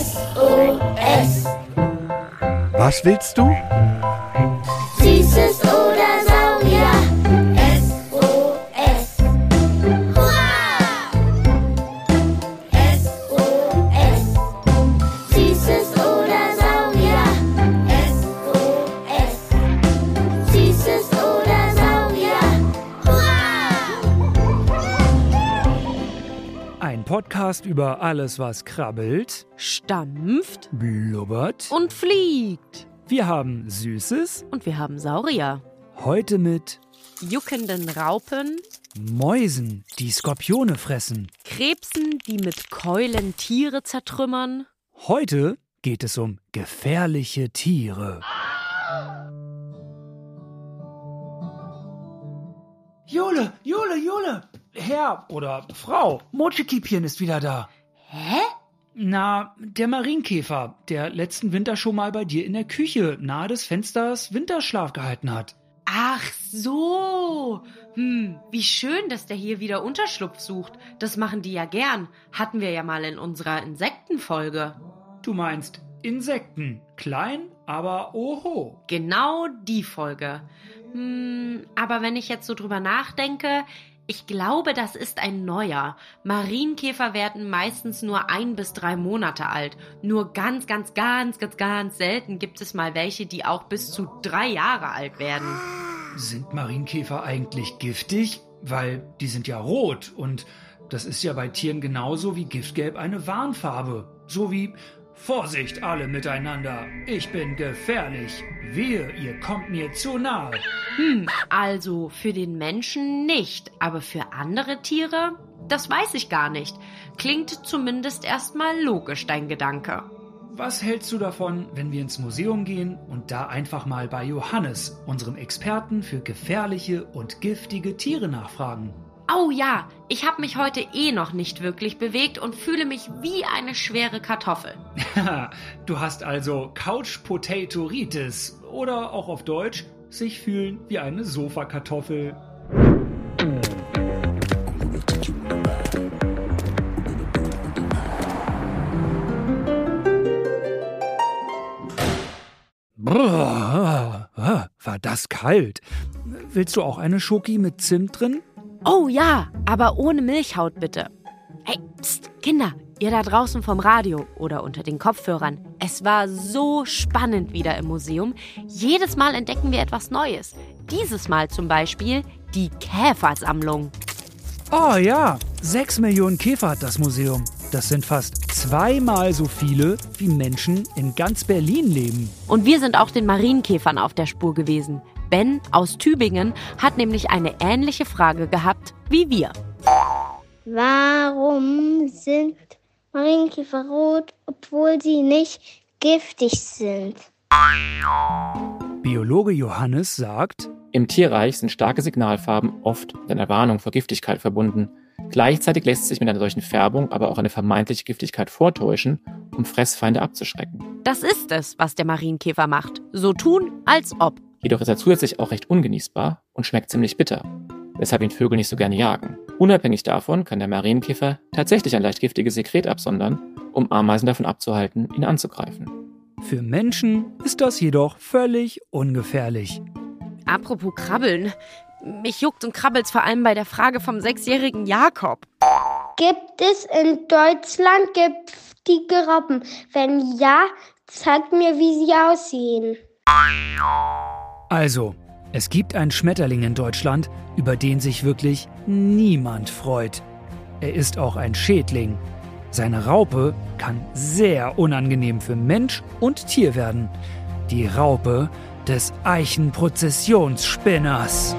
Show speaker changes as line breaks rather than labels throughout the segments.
SOS.
Was willst du?
Podcast über alles, was krabbelt,
stampft
blubbert.
und fliegt.
Wir haben Süßes,
Und wir haben Saurier,
heute mit
juckenden Raupen,
Mäusen, die Skorpione fressen.
Krebsen, die mit Keulen Tiere zertrümmern.
Heute geht es um gefährliche Tiere. Jule, Jule, Jule! Herr oder Frau, Mochekiepchen ist wieder da.
Hä?
Na, der Marienkäfer, der letzten Winter schon mal bei dir in der Küche nahe des Fensters Winterschlaf gehalten hat.
Ach so. Hm, wie schön, dass der hier wieder Unterschlupf sucht. Das machen die ja gern. Hatten wir ja mal in unserer Insektenfolge.
Du meinst Insekten, klein, aber oho.
Genau die Folge. Hm, aber wenn ich jetzt so drüber nachdenke, ich glaube, das ist ein neuer. Marienkäfer werden meistens nur ein bis drei Monate alt. Nur ganz, ganz, ganz, ganz, ganz selten gibt es mal welche, die auch bis zu drei Jahre alt werden.
Sind Marienkäfer eigentlich giftig? Weil die sind ja rot und das ist ja bei Tieren genauso wie Giftgelb eine Warnfarbe. So wie Vorsicht alle miteinander, ich bin gefährlich. Wehe, ihr kommt mir zu nahe.
Hm, also für den Menschen nicht, aber für andere Tiere? Das weiß ich gar nicht. Klingt zumindest erstmal logisch, dein Gedanke.
Was hältst du davon, wenn wir ins Museum gehen und da einfach mal bei Johannes, unserem Experten für gefährliche und giftige Tiere, nachfragen?
Oh ja, ich habe mich heute eh noch nicht wirklich bewegt und fühle mich wie eine schwere Kartoffel.
du hast also Couch Potatoritis oder auch auf Deutsch sich fühlen wie eine Sofakartoffel. Brrr, ah, war das kalt. Willst du auch eine Schoki mit Zimt drin?
Oh ja, aber ohne Milchhaut bitte. Hey, pst, Kinder, ihr da draußen vom Radio oder unter den Kopfhörern. Es war so spannend wieder im Museum. Jedes Mal entdecken wir etwas Neues. Dieses Mal zum Beispiel die Käfersammlung.
Oh ja, sechs Millionen Käfer hat das Museum. Das sind fast zweimal so viele, wie Menschen in ganz Berlin leben.
Und wir sind auch den Marienkäfern auf der Spur gewesen. Ben aus Tübingen hat nämlich eine ähnliche Frage gehabt wie wir.
Warum sind Marienkäfer rot, obwohl sie nicht giftig sind?
Biologe Johannes sagt,
Im Tierreich sind starke Signalfarben oft mit einer Warnung vor Giftigkeit verbunden. Gleichzeitig lässt sich mit einer solchen Färbung aber auch eine vermeintliche Giftigkeit vortäuschen, um Fressfeinde abzuschrecken.
Das ist es, was der Marienkäfer macht. So tun, als ob.
Jedoch ist er zusätzlich auch recht ungenießbar und schmeckt ziemlich bitter, weshalb ihn Vögel nicht so gerne jagen. Unabhängig davon kann der Marienkäfer tatsächlich ein leicht giftiges Sekret absondern, um Ameisen davon abzuhalten, ihn anzugreifen.
für Menschen ist das jedoch völlig ungefährlich.
Apropos Krabbeln. Mich juckt und krabbelt's vor allem bei der Frage vom sechsjährigen Jakob.
Gibt es in Deutschland giftige Robben? Wenn ja, zeigt mir, wie sie aussehen.
Also, es gibt einen Schmetterling in Deutschland, über den sich wirklich niemand freut. Er ist auch ein Schädling. Seine Raupe kann sehr unangenehm für Mensch und Tier werden. Die Raupe des Eichenprozessionsspinners.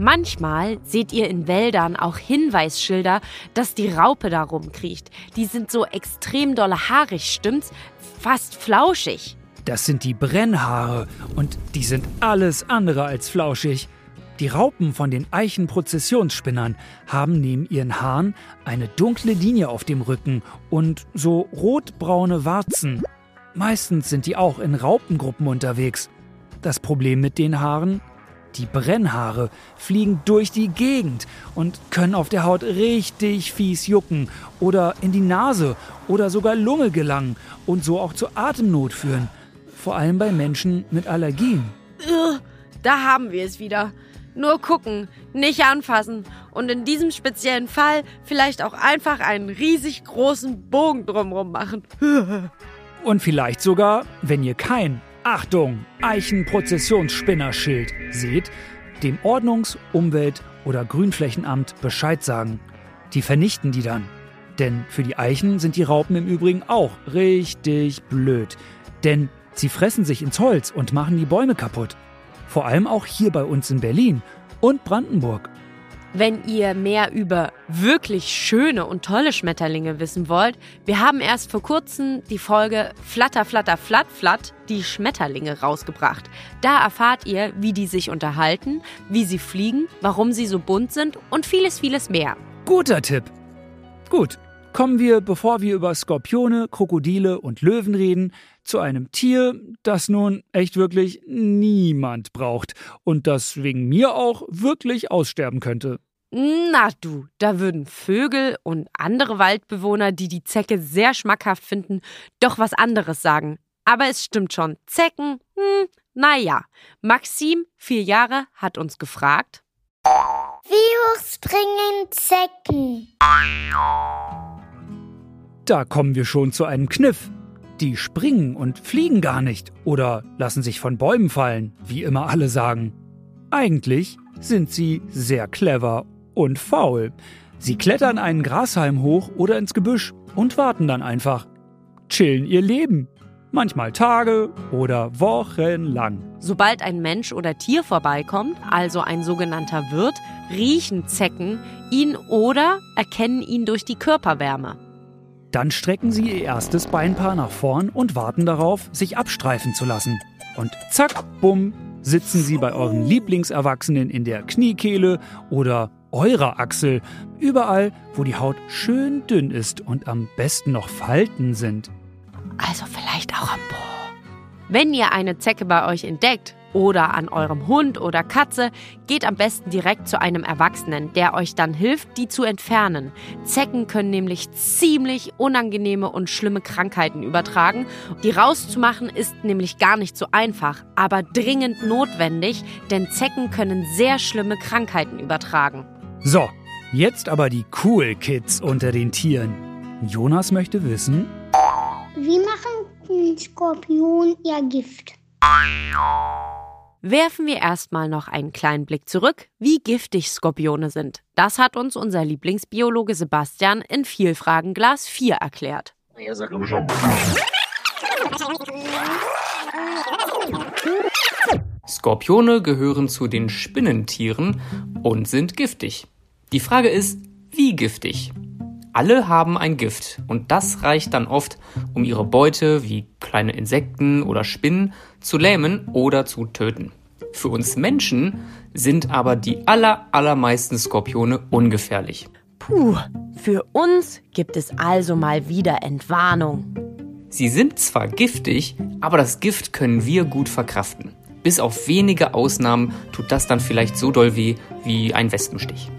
Manchmal seht ihr in Wäldern auch Hinweisschilder, dass die Raupe da rumkriecht. Die sind so extrem dolle haarig, stimmt's? Fast flauschig.
Das sind die Brennhaare und die sind alles andere als flauschig. Die Raupen von den Eichenprozessionsspinnern haben neben ihren Haaren eine dunkle Linie auf dem Rücken und so rotbraune Warzen. Meistens sind die auch in Raupengruppen unterwegs. Das Problem mit den Haaren? Die Brennhaare fliegen durch die Gegend und können auf der Haut richtig fies jucken oder in die Nase oder sogar Lunge gelangen und so auch zu Atemnot führen. Vor allem bei Menschen mit Allergien.
Da haben wir es wieder. Nur gucken, nicht anfassen und in diesem speziellen Fall vielleicht auch einfach einen riesig großen Bogen drumherum machen.
Und vielleicht sogar, wenn ihr kein, Achtung, Eichenprozessionsspinnerschild seht, dem Ordnungs-, Umwelt- oder Grünflächenamt Bescheid sagen. Die vernichten die dann. Denn für die Eichen sind die Raupen im Übrigen auch richtig blöd. Denn sie fressen sich ins Holz und machen die Bäume kaputt. Vor allem auch hier bei uns in Berlin und Brandenburg.
Wenn ihr mehr über wirklich schöne und tolle Schmetterlinge wissen wollt, wir haben erst vor kurzem die Folge Flatter, Flatter, Flatt, Flatt, die Schmetterlinge rausgebracht. Da erfahrt ihr, wie die sich unterhalten, wie sie fliegen, warum sie so bunt sind und vieles, vieles mehr.
Guter Tipp. Gut, kommen wir, bevor wir über Skorpione, Krokodile und Löwen reden, zu einem Tier, das nun echt wirklich niemand braucht und das wegen mir auch wirklich aussterben könnte.
Na du, da würden Vögel und andere Waldbewohner, die die Zecke sehr schmackhaft finden, doch was anderes sagen. Aber es stimmt schon, Zecken, hm, naja. Maxim, vier Jahre, hat uns gefragt.
Wie hoch springen Zecken?
Da kommen wir schon zu einem Kniff. Die springen und fliegen gar nicht oder lassen sich von Bäumen fallen, wie immer alle sagen. Eigentlich sind sie sehr clever und faul. Sie klettern einen Grashalm hoch oder ins Gebüsch und warten dann einfach. Chillen ihr Leben. Manchmal Tage oder Wochen lang.
Sobald ein Mensch oder Tier vorbeikommt, also ein sogenannter Wirt, riechen Zecken ihn oder erkennen ihn durch die Körperwärme.
Dann strecken sie ihr erstes Beinpaar nach vorn und warten darauf, sich abstreifen zu lassen. Und zack, bumm, sitzen sie bei euren Lieblingserwachsenen in der Kniekehle oder eurer Achsel, überall, wo die Haut schön dünn ist und am besten noch Falten sind.
Also vielleicht auch am Po. Wenn ihr eine Zecke bei euch entdeckt oder an eurem Hund oder Katze, geht am besten direkt zu einem Erwachsenen, der euch dann hilft, die zu entfernen. Zecken können nämlich ziemlich unangenehme und schlimme Krankheiten übertragen. Die rauszumachen ist nämlich gar nicht so einfach, aber dringend notwendig, denn Zecken können sehr schlimme Krankheiten übertragen.
So, jetzt aber die Cool Kids unter den Tieren. Jonas möchte wissen,
Wie machen Skorpion ihr Gift?
Werfen wir erstmal noch einen kleinen Blick zurück, wie giftig Skorpione sind. Das hat uns unser Lieblingsbiologe Sebastian in Vielfragenglas 4 erklärt.
Skorpione gehören zu den Spinnentieren und sind giftig. Die Frage ist, wie giftig? Alle haben ein Gift und das reicht dann oft, um ihre Beute wie kleine Insekten oder Spinnen zu lähmen oder zu töten. Für uns Menschen sind aber die aller, allermeisten Skorpione ungefährlich.
Puh, für uns gibt es also mal wieder Entwarnung.
Sie sind zwar giftig, aber das Gift können wir gut verkraften. Bis auf wenige Ausnahmen tut das dann vielleicht so doll weh wie ein Wespenstich.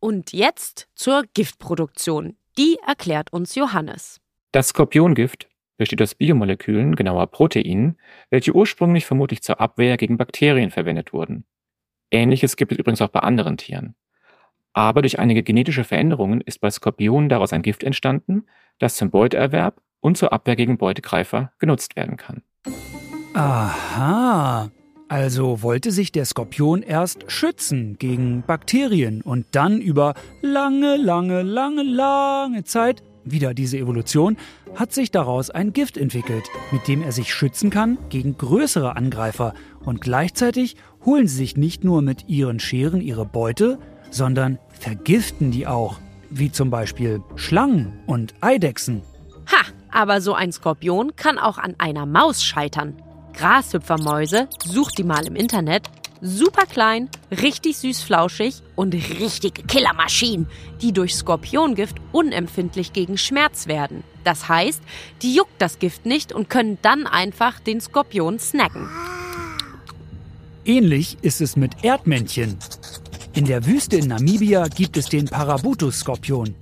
Und jetzt zur Giftproduktion. Die erklärt uns Johannes.
Das Skorpiongift besteht aus Biomolekülen, genauer Proteinen, welche ursprünglich vermutlich zur Abwehr gegen Bakterien verwendet wurden. Ähnliches gibt es übrigens auch bei anderen Tieren. Aber durch einige genetische Veränderungen ist bei Skorpionen daraus ein Gift entstanden, das zum Beuteerwerb und zur Abwehr gegen Beutegreifer genutzt werden kann.
aha, also wollte sich der Skorpion erst schützen gegen Bakterien und dann über lange, lange, lange, lange Zeit, wieder diese Evolution, hat sich daraus ein Gift entwickelt, mit dem er sich schützen kann gegen größere Angreifer und gleichzeitig holen sie sich nicht nur mit ihren Scheren ihre Beute, sondern vergiften die auch, wie zum Beispiel Schlangen und Eidechsen.
Ha, aber so ein Skorpion kann auch an einer Maus scheitern. Grashüpfermäuse, sucht die mal im Internet. Super klein, richtig süß flauschig und richtige Killermaschinen, die durch Skorpiongift unempfindlich gegen Schmerz werden. Das heißt, die juckt das Gift nicht und können dann einfach den Skorpion snacken.
Ähnlich ist es mit Erdmännchen. In der Wüste in Namibia gibt es den Parabutus-Skorpion.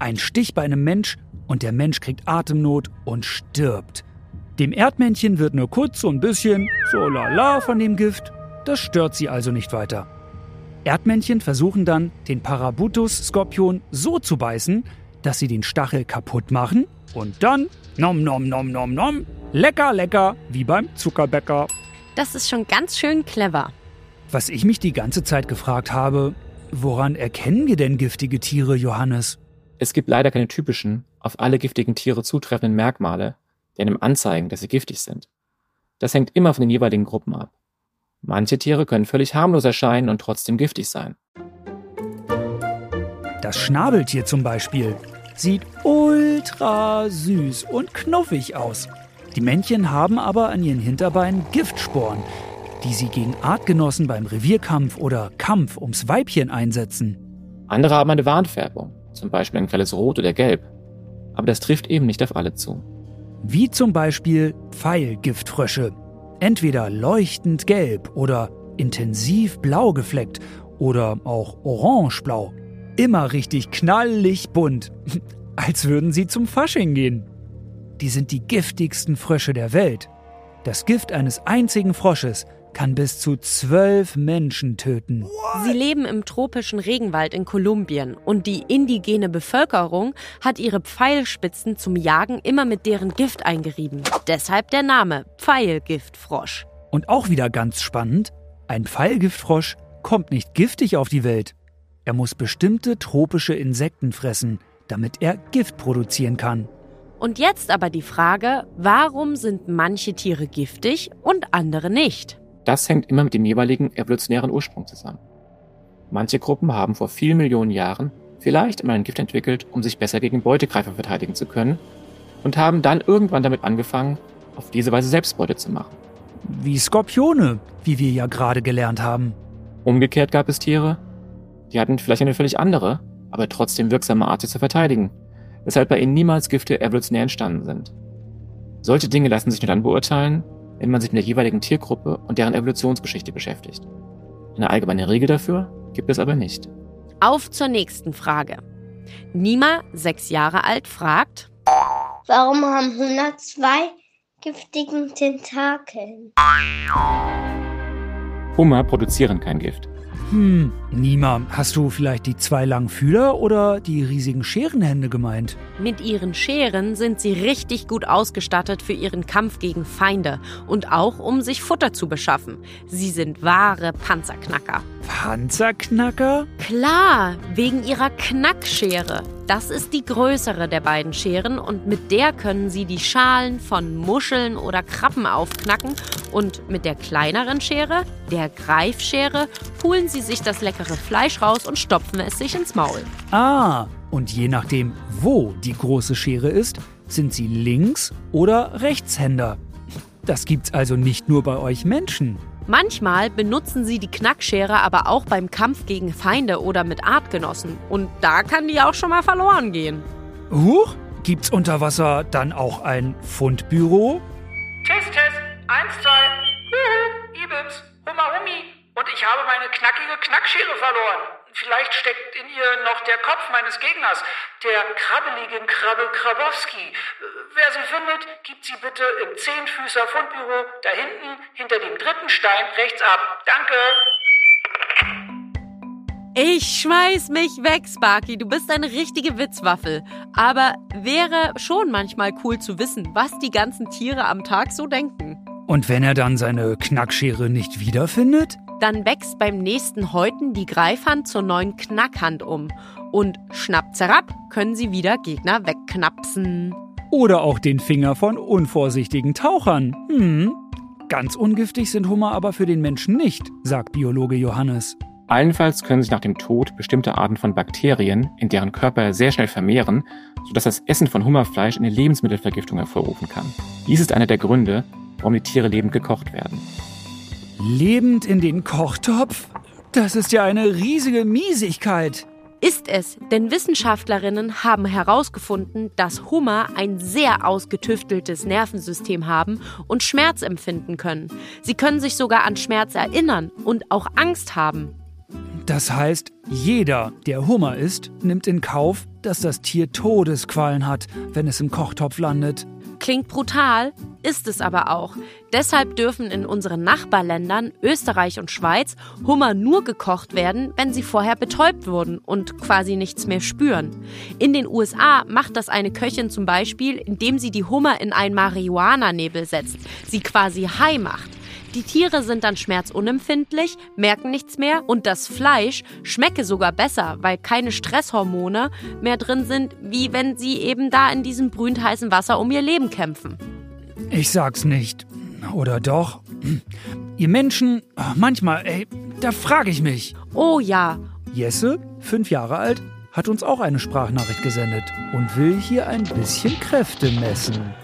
Ein Stich bei einem Mensch und der Mensch kriegt Atemnot und stirbt. Dem Erdmännchen wird nur kurz so ein bisschen so lala von dem Gift. Das stört sie also nicht weiter. Erdmännchen versuchen dann, den Parabutus-Skorpion so zu beißen, dass sie den Stachel kaputt machen und dann nom nom nom nom nom lecker lecker wie beim Zuckerbäcker.
Das ist schon ganz schön clever.
Was ich mich die ganze Zeit gefragt habe, woran erkennen wir denn giftige Tiere, Johannes?
Es gibt leider keine typischen, auf alle giftigen Tiere zutreffenden Merkmale, die einem anzeigen, dass sie giftig sind. Das hängt immer von den jeweiligen Gruppen ab. Manche Tiere können völlig harmlos erscheinen und trotzdem giftig sein.
Das Schnabeltier zum Beispiel sieht ultra süß und knuffig aus. Die Männchen haben aber an ihren Hinterbeinen Giftsporen, die sie gegen Artgenossen beim Revierkampf oder Kampf ums Weibchen einsetzen.
Andere haben eine Warnfärbung, zum Beispiel ein grelles Rot oder Gelb. Aber das trifft eben nicht auf alle zu.
Wie zum Beispiel Pfeilgiftfrösche. Entweder leuchtend gelb oder intensiv blau gefleckt oder auch orangeblau. Immer richtig knallig bunt. Als würden sie zum Fasching gehen. Die sind die giftigsten Frösche der Welt. Das Gift eines einzigen Frosches kann bis zu zwölf Menschen töten.
Sie leben im tropischen Regenwald in Kolumbien und die indigene Bevölkerung hat ihre Pfeilspitzen zum Jagen immer mit deren Gift eingerieben. Deshalb der Name Pfeilgiftfrosch.
Und auch wieder ganz spannend, ein Pfeilgiftfrosch kommt nicht giftig auf die Welt. Er muss bestimmte tropische Insekten fressen, damit er Gift produzieren kann.
Und jetzt aber die Frage, warum sind manche Tiere giftig und andere nicht?
Das hängt immer mit dem jeweiligen evolutionären Ursprung zusammen. Manche Gruppen haben vor vielen Millionen Jahren vielleicht einmal ein Gift entwickelt, um sich besser gegen Beutegreifer verteidigen zu können und haben dann irgendwann damit angefangen, auf diese Weise Selbstbeute zu machen.
Wie Skorpione, wie wir ja gerade gelernt haben.
Umgekehrt gab es Tiere, die hatten vielleicht eine völlig andere, aber trotzdem wirksame Art, sich zu verteidigen, weshalb bei ihnen niemals Gifte evolutionär entstanden sind. Solche Dinge lassen sich nur dann beurteilen, wenn man sich mit der jeweiligen Tiergruppe und deren Evolutionsgeschichte beschäftigt. Eine allgemeine Regel dafür gibt es aber nicht.
Auf zur nächsten Frage. Nima, sechs Jahre alt, fragt,
Warum haben Hühner zwei giftigen Tentakeln?
Hummer produzieren kein Gift.
Hm, Nima, hast du vielleicht die zwei langen Fühler oder die riesigen Scherenhände gemeint?
mit ihren Scheren sind sie richtig gut ausgestattet für ihren Kampf gegen Feinde und auch um sich Futter zu beschaffen. Sie sind wahre Panzerknacker.
Panzerknacker?
Klar, wegen ihrer Knackschere. Das ist die größere der beiden Scheren und mit der können sie die Schalen von Muscheln oder Krabben aufknacken und mit der kleineren Schere, der Greifschere, pulen sie sich das leckere Fleisch raus und stopfen es sich ins Maul.
Ah, und je nachdem, wo die große Schere ist, sind sie Links- oder Rechtshänder. Das gibt's also nicht nur bei euch Menschen.
Manchmal benutzen sie die Knackschere aber auch beim Kampf gegen Feinde oder mit Artgenossen. Und da kann die auch schon mal verloren gehen.
Huch, gibt's unter Wasser dann auch ein Fundbüro?
Test, Test. Eins, zwei. Meine knackige Knackschere verloren. Vielleicht steckt in ihr noch der Kopf meines Gegners, der krabbeligen Krabbe Krabowski. Äh, Wer sie findet, gibt sie bitte im Zehnfüßer Fundbüro da hinten hinter dem dritten Stein rechts ab. Danke.
Ich schmeiß mich weg, Sparky. Du bist eine richtige Witzwaffel. Aber wäre schon manchmal cool zu wissen, was die ganzen Tiere am Tag so denken.
Und wenn er dann seine Knackschere nicht wiederfindet?
Dann wächst beim nächsten Häuten die Greifhand zur neuen Knackhand um. Und schnapp zerab können sie wieder Gegner wegknapsen.
Oder auch den Finger von unvorsichtigen Tauchern. Hm. Ganz ungiftig sind Hummer aber für den Menschen nicht, sagt Biologe Johannes.
Allenfalls können sich nach dem Tod bestimmte Arten von Bakterien in deren Körper sehr schnell vermehren, sodass das Essen von Hummerfleisch eine Lebensmittelvergiftung hervorrufen kann. Dies ist einer der Gründe, warum die Tiere lebend gekocht werden.
Lebend in den Kochtopf? Das ist ja eine riesige Miesigkeit.
Ist es, denn Wissenschaftlerinnen haben herausgefunden, dass Hummer ein sehr ausgetüfteltes Nervensystem haben und Schmerz empfinden können. Sie können sich sogar an Schmerz erinnern und auch Angst haben.
Das heißt, jeder, der Hummer isst, nimmt in Kauf, dass das Tier Todesqualen hat, wenn es im Kochtopf landet.
Klingt brutal, ist es aber auch. Deshalb dürfen in unseren Nachbarländern Österreich und Schweiz Hummer nur gekocht werden, wenn sie vorher betäubt wurden und quasi nichts mehr spüren. In den USA macht das eine Köchin zum Beispiel, indem sie die Hummer in einen Marihuana-Nebel setzt, sie quasi high macht. Die Tiere sind dann schmerzunempfindlich, merken nichts mehr und das Fleisch schmecke sogar besser, weil keine Stresshormone mehr drin sind, wie wenn sie eben da in diesem brühend heißen Wasser um ihr Leben kämpfen.
Ich sag's nicht. Oder doch? Ihr Menschen, manchmal, ey, da frage ich mich.
Oh ja.
Jesse, fünf Jahre alt, hat uns auch eine Sprachnachricht gesendet und will hier ein bisschen Kräfte messen.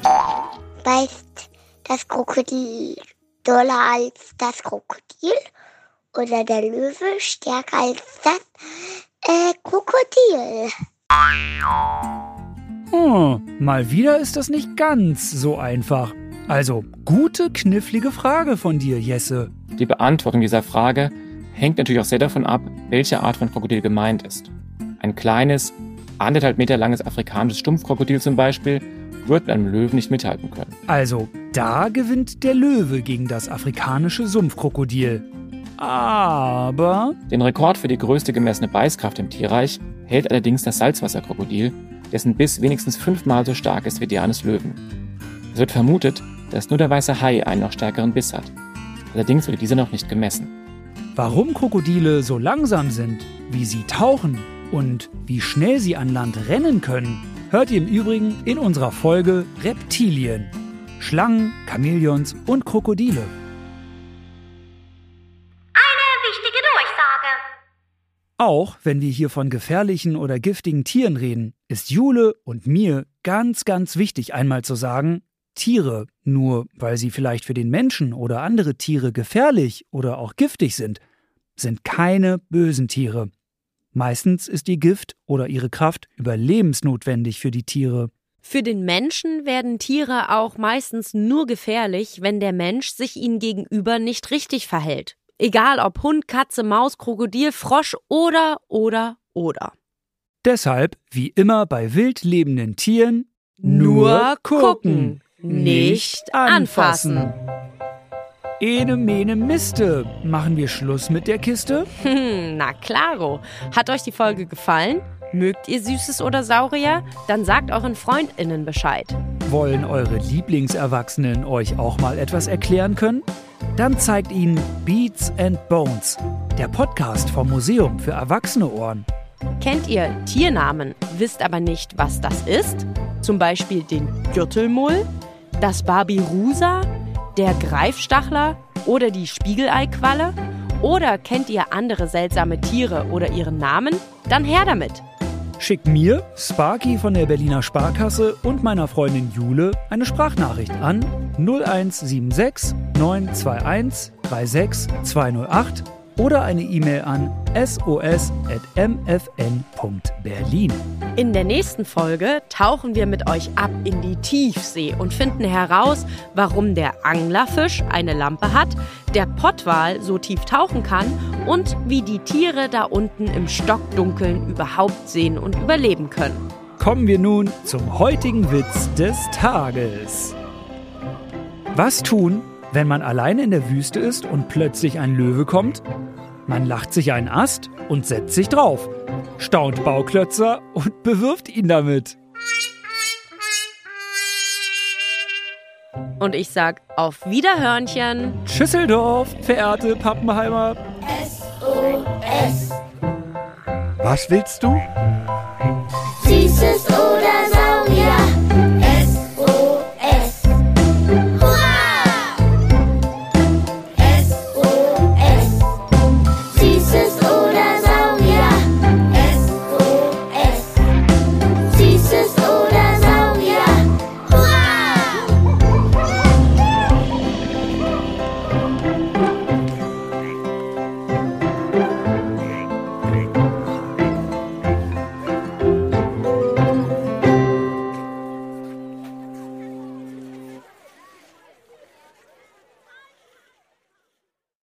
Beißt das Krokodil doller als das Krokodil oder der Löwe stärker als das äh, Krokodil.
Hm, mal wieder ist das nicht ganz so einfach. Also, gute, knifflige Frage von dir, Jesse.
Die Beantwortung dieser Frage hängt natürlich auch sehr davon ab, welche Art von Krokodil gemeint ist. Ein kleines, anderthalb Meter langes afrikanisches Stumpfkrokodil zum Beispiel wird mit einem Löwen nicht mithalten können.
Also, da gewinnt der Löwe gegen das afrikanische Sumpfkrokodil. Aber.
Den Rekord für die größte gemessene Beißkraft im Tierreich hält allerdings das Salzwasserkrokodil, dessen Biss wenigstens fünfmal so stark ist wie der eines Löwen. Es wird vermutet, dass nur der weiße Hai einen noch stärkeren Biss hat. Allerdings wurde dieser noch nicht gemessen.
Warum Krokodile so langsam sind, wie sie tauchen und wie schnell sie an Land rennen können, hört ihr im Übrigen in unserer Folge Reptilien. Schlangen, Chamäleons und Krokodile.
Eine wichtige Durchsage.
Auch wenn wir hier von gefährlichen oder giftigen Tieren reden, ist Jule und mir ganz, ganz wichtig einmal zu sagen, Tiere, nur weil sie vielleicht für den Menschen oder andere Tiere gefährlich oder auch giftig sind, sind keine bösen Tiere. Meistens ist ihr Gift oder ihre Kraft überlebensnotwendig für die Tiere.
Für den Menschen werden Tiere auch meistens nur gefährlich, wenn der Mensch sich ihnen gegenüber nicht richtig verhält. Egal ob Hund, Katze, Maus, Krokodil, Frosch oder, oder, oder.
Deshalb, wie immer bei wild lebenden Tieren,
Nur gucken, nicht anfassen.
Ene mene Miste. Machen wir Schluss mit der Kiste?
Hm, na klaro. Hat euch die Folge gefallen? Mögt ihr Süßes oder Saurier? Dann sagt euren FreundInnen Bescheid.
Wollen eure Lieblingserwachsenen euch auch mal etwas erklären können? Dann zeigt ihnen Beats and Bones, der Podcast vom Museum für erwachsene Ohren.
Kennt ihr Tiernamen, wisst aber nicht, was das ist? Zum Beispiel den Gürtelmull, das Barbirusa, der Greifstachler oder die Spiegeleiqualle? Oder kennt ihr andere seltsame Tiere oder ihren Namen? Dann her damit!
Schickt mir, Sparky von der Berliner Sparkasse und meiner Freundin Jule eine Sprachnachricht an 0176 921 36 208 oder eine E-Mail an sos.mfn.berlin.
In der nächsten Folge tauchen wir mit euch ab in die Tiefsee und finden heraus, warum der Anglerfisch eine Lampe hat, der Pottwal so tief tauchen kann und wie die Tiere da unten im Stockdunkeln überhaupt sehen und überleben können.
Kommen wir nun zum heutigen Witz des Tages. Was tun, wenn man alleine in der Wüste ist und plötzlich ein Löwe kommt? Man lacht sich einen Ast und setzt sich drauf, staunt Bauklötzer und bewirft ihn damit.
Und ich sag auf Wiederhörnchen.
Schüsseldorf, verehrte Pappenheimer.
Was willst du?
Süßes oder